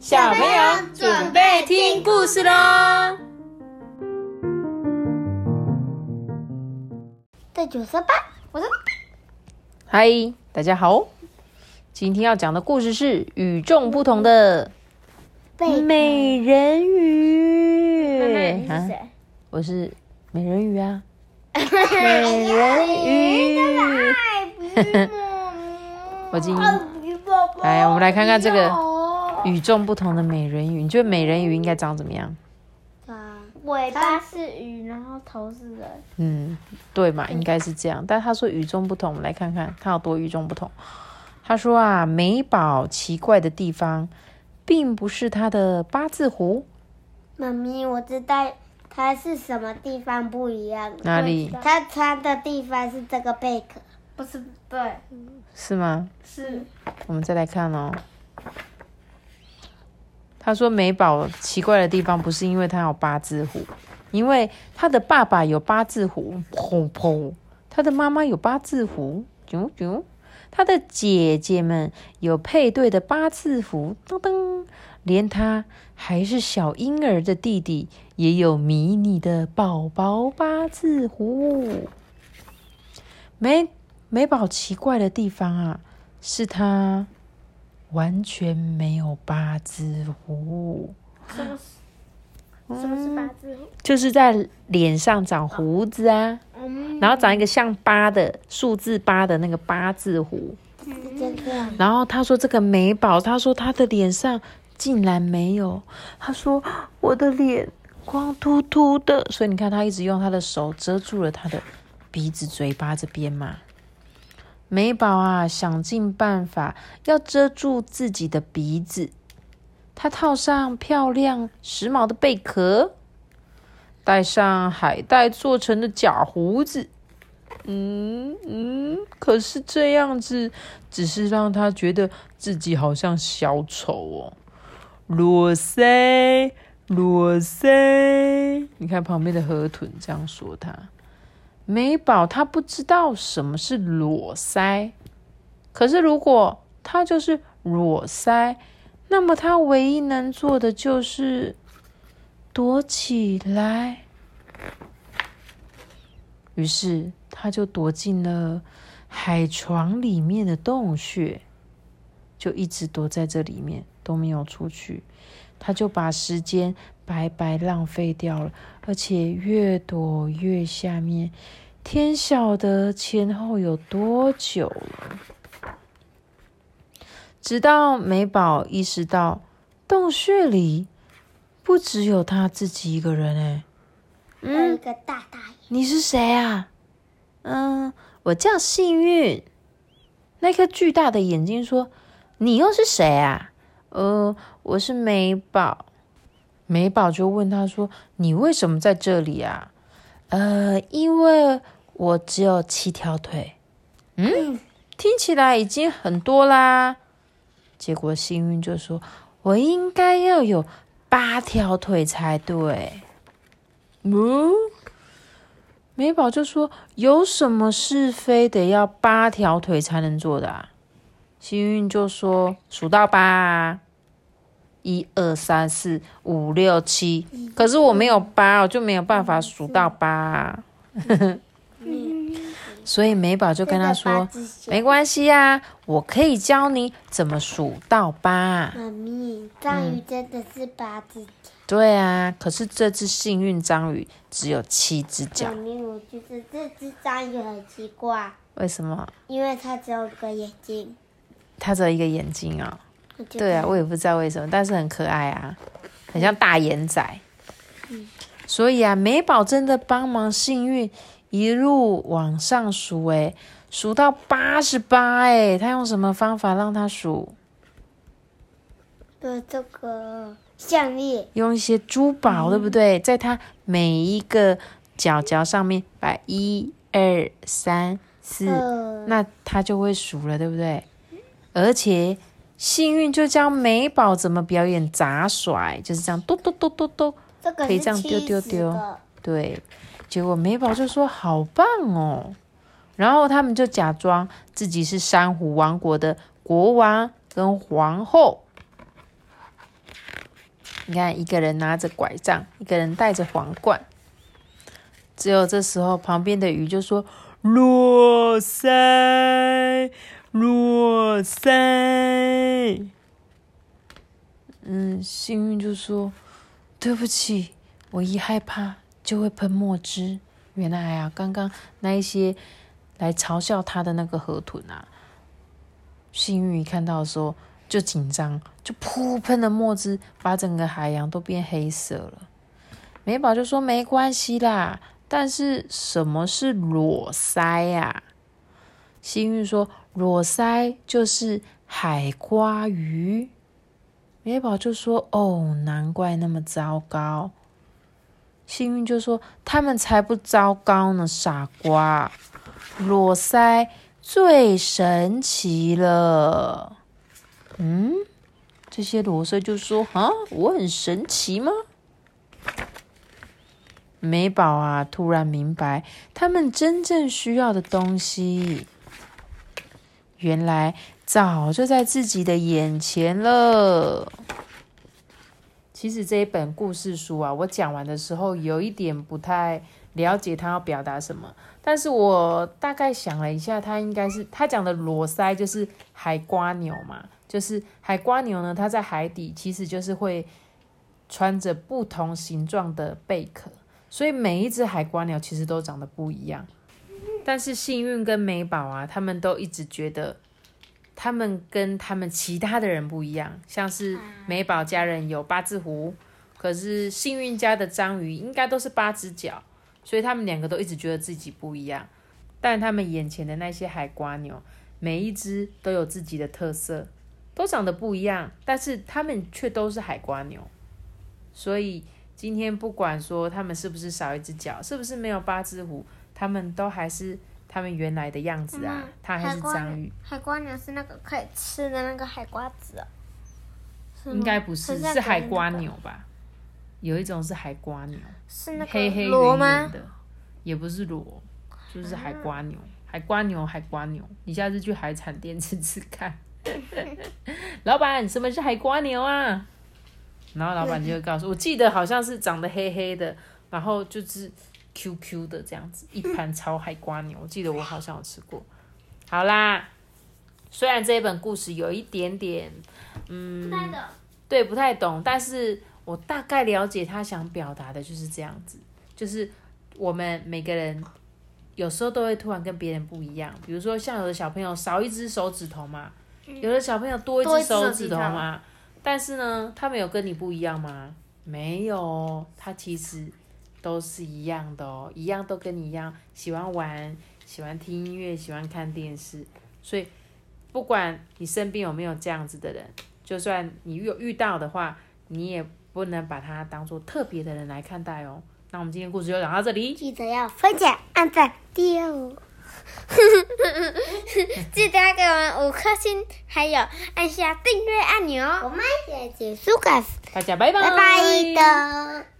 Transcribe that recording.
小朋友准备听故事喽！第九十八，我是嗨，大家好，今天要讲的故事是与众不同的美人鱼。你是啊，谁？我是美人鱼啊，美人鱼。我今来，我们来看看这个与众不同的美人鱼。你觉得美人鱼应该长怎么样？尾巴是鱼，然后头是人。嗯，对嘛，应该是这样。但他说与众不同，我们来看看他有多与众不同。他说啊，美宝奇怪的地方，并不是他的八字胡，妈咪，我知道他是什么地方不一样。哪里他穿的地方是这个贝壳，不是对，是吗？是我们再来看哦。他说美宝奇怪的地方，不是因为他有八字胡，因为他的爸爸有八字胡，砰砰；他的妈妈有八字胡，啾啾；他的姐姐们有配对的八字胡，噔噔；连他还是小婴儿的弟弟也有迷你的宝宝八字胡。美美宝奇怪的地方啊，是他完全没有八字胡，什么？什么是八字胡？就是在脸上长胡子啊，嗯，然后长一个像八的数字八的那个八字胡。然后他说这个美宝，他说他的脸上竟然没有，他说我的脸光秃秃的，所以你看他一直用他的手遮住了他的鼻子、嘴巴这边嘛。美宝啊，想尽办法要遮住自己的鼻子，她套上漂亮时髦的贝壳，戴上海带做成的假胡子。嗯嗯，可是这样子只是让他觉得自己好像小丑哦。裸腮，裸腮，你看旁边的河豚这样说他。美宝他不知道什么是裸腮，可是如果他就是裸腮，那么他唯一能做的就是躲起来。于是他就躲进了海床里面的洞穴，就一直躲在这里面都没有出去。他就把时间白白浪费掉了，而且越躲越下面，天晓得前后有多久了。直到美宝意识到洞穴里不只有他自己一个人，哎，还有一个大大眼，你是谁啊？嗯，我叫幸运。那颗巨大的眼睛说：“你又是谁啊？”呃，我是美宝。美宝就问他说：“你为什么在这里啊？”呃，因为我只有七条腿。嗯，听起来已经很多啦。结果幸运就说：“我应该要有八条腿才对。”嗯。美宝就说：“有什么是非得要八条腿才能做的啊？”幸运就说：“数到八啊，一二三四五六七。可是我没有八，我就没有办法数到八啊。所以美宝就跟他说：“没关系啊，我可以教你怎么数到八。”妈咪，章鱼真的是八只脚。对啊，可是这只幸运章鱼只有七只脚妈，咪，我觉得这只章鱼很奇怪，为什么？因为它只有一个眼睛。它只有一个眼睛啊、我觉得对啊，我也不知道为什么，但是很可爱啊，很像大眼仔。所以啊，美宝真的帮忙幸运一路往上数，诶，数到八十八，诶，他用什么方法让他数？的这个项链，用一些珠宝，对不对？在它每一个角角上面摆一二三四，呃，那他就会数了，对不对？而且幸运就教美宝怎么表演杂甩，就是这样嘟嘟嘟嘟嘟。这个可以这样丢丢丢对，结果美宝就说好棒哦，然后他们就假装自己是珊瑚王国的国王跟皇后。你看，一个人拿着拐杖，一个人戴着皇冠。只有这时候，旁边的鱼就说：“落塞，落塞。”嗯，幸运就说：“对不起，我一害怕就会喷墨汁。原来啊，刚刚那一些来嘲笑他的那个河豚啊，幸运一看到的时候就紧张，就噗喷了墨汁，把整个海洋都变黑色了。美宝就说没关系啦，但是什么是裸腮呀？幸运说裸腮就是海瓜鱼。美宝就说哦，难怪那么糟糕。幸运就说：“他们才不糟糕呢，傻瓜！裸腮最神奇了。”嗯，这些裸腮就说：“啊，我很神奇吗？”美宝啊，突然明白他们真正需要的东西，原来早就在自己的眼前了。其实这一本故事书啊，我讲完的时候有一点不太了解他要表达什么，但是我大概想了一下，他应该是他讲的裸鳃就是海瓜牛嘛，就是海瓜牛呢，它在海底其实就是会穿着不同形状的贝壳，所以每一只海瓜鸟其实都长得不一样。但是幸运跟美宝啊，他们都一直觉得。他们跟他们其他的人不一样，像是美宝家人有八字胡，可是幸运家的章鱼应该都是八只脚，所以他们两个都一直觉得自己不一样。但他们眼前的那些海瓜牛，每一只都有自己的特色，都长得不一样，但是他们却都是海瓜牛。所以今天不管说他们是不是少一只脚，是不是没有八只狐，他们都还是。他们原来的样子啊，它还是章鱼。海瓜牛是那个可以吃的那个海瓜子，应该不是，是海瓜牛吧？有一种是海瓜牛，是那个黑黑圆圆的，也不是螺，就是海瓜牛。海瓜牛，海瓜牛，你下次去海产店吃吃看。老板，什么是海瓜牛啊？然后老板就会告诉 我，记得好像是长得黑黑的，然后就是。Q Q 的这样子一盘炒海瓜牛，我记得我好像有吃过。好啦，虽然这一本故事有一点点，嗯，对，不太懂，但是我大概了解他想表达的就是这样子，就是我们每个人有时候都会突然跟别人不一样，比如说像有的小朋友少一只手指头嘛，有的小朋友多一只手指头嘛，但是呢，他们有跟你不一样吗？没有，他其实。都是一样的哦，一样都跟你一样，喜欢玩，喜欢听音乐，喜欢看电视。所以，不管你身边有没有这样子的人，就算你有遇到的话，你也不能把他当做特别的人来看待哦。那我们今天故事就讲到这里，记得要分享、按赞、订阅，记得要给我们五颗星，还有按下订阅按钮。我们也结束了，大家拜拜，拜拜的。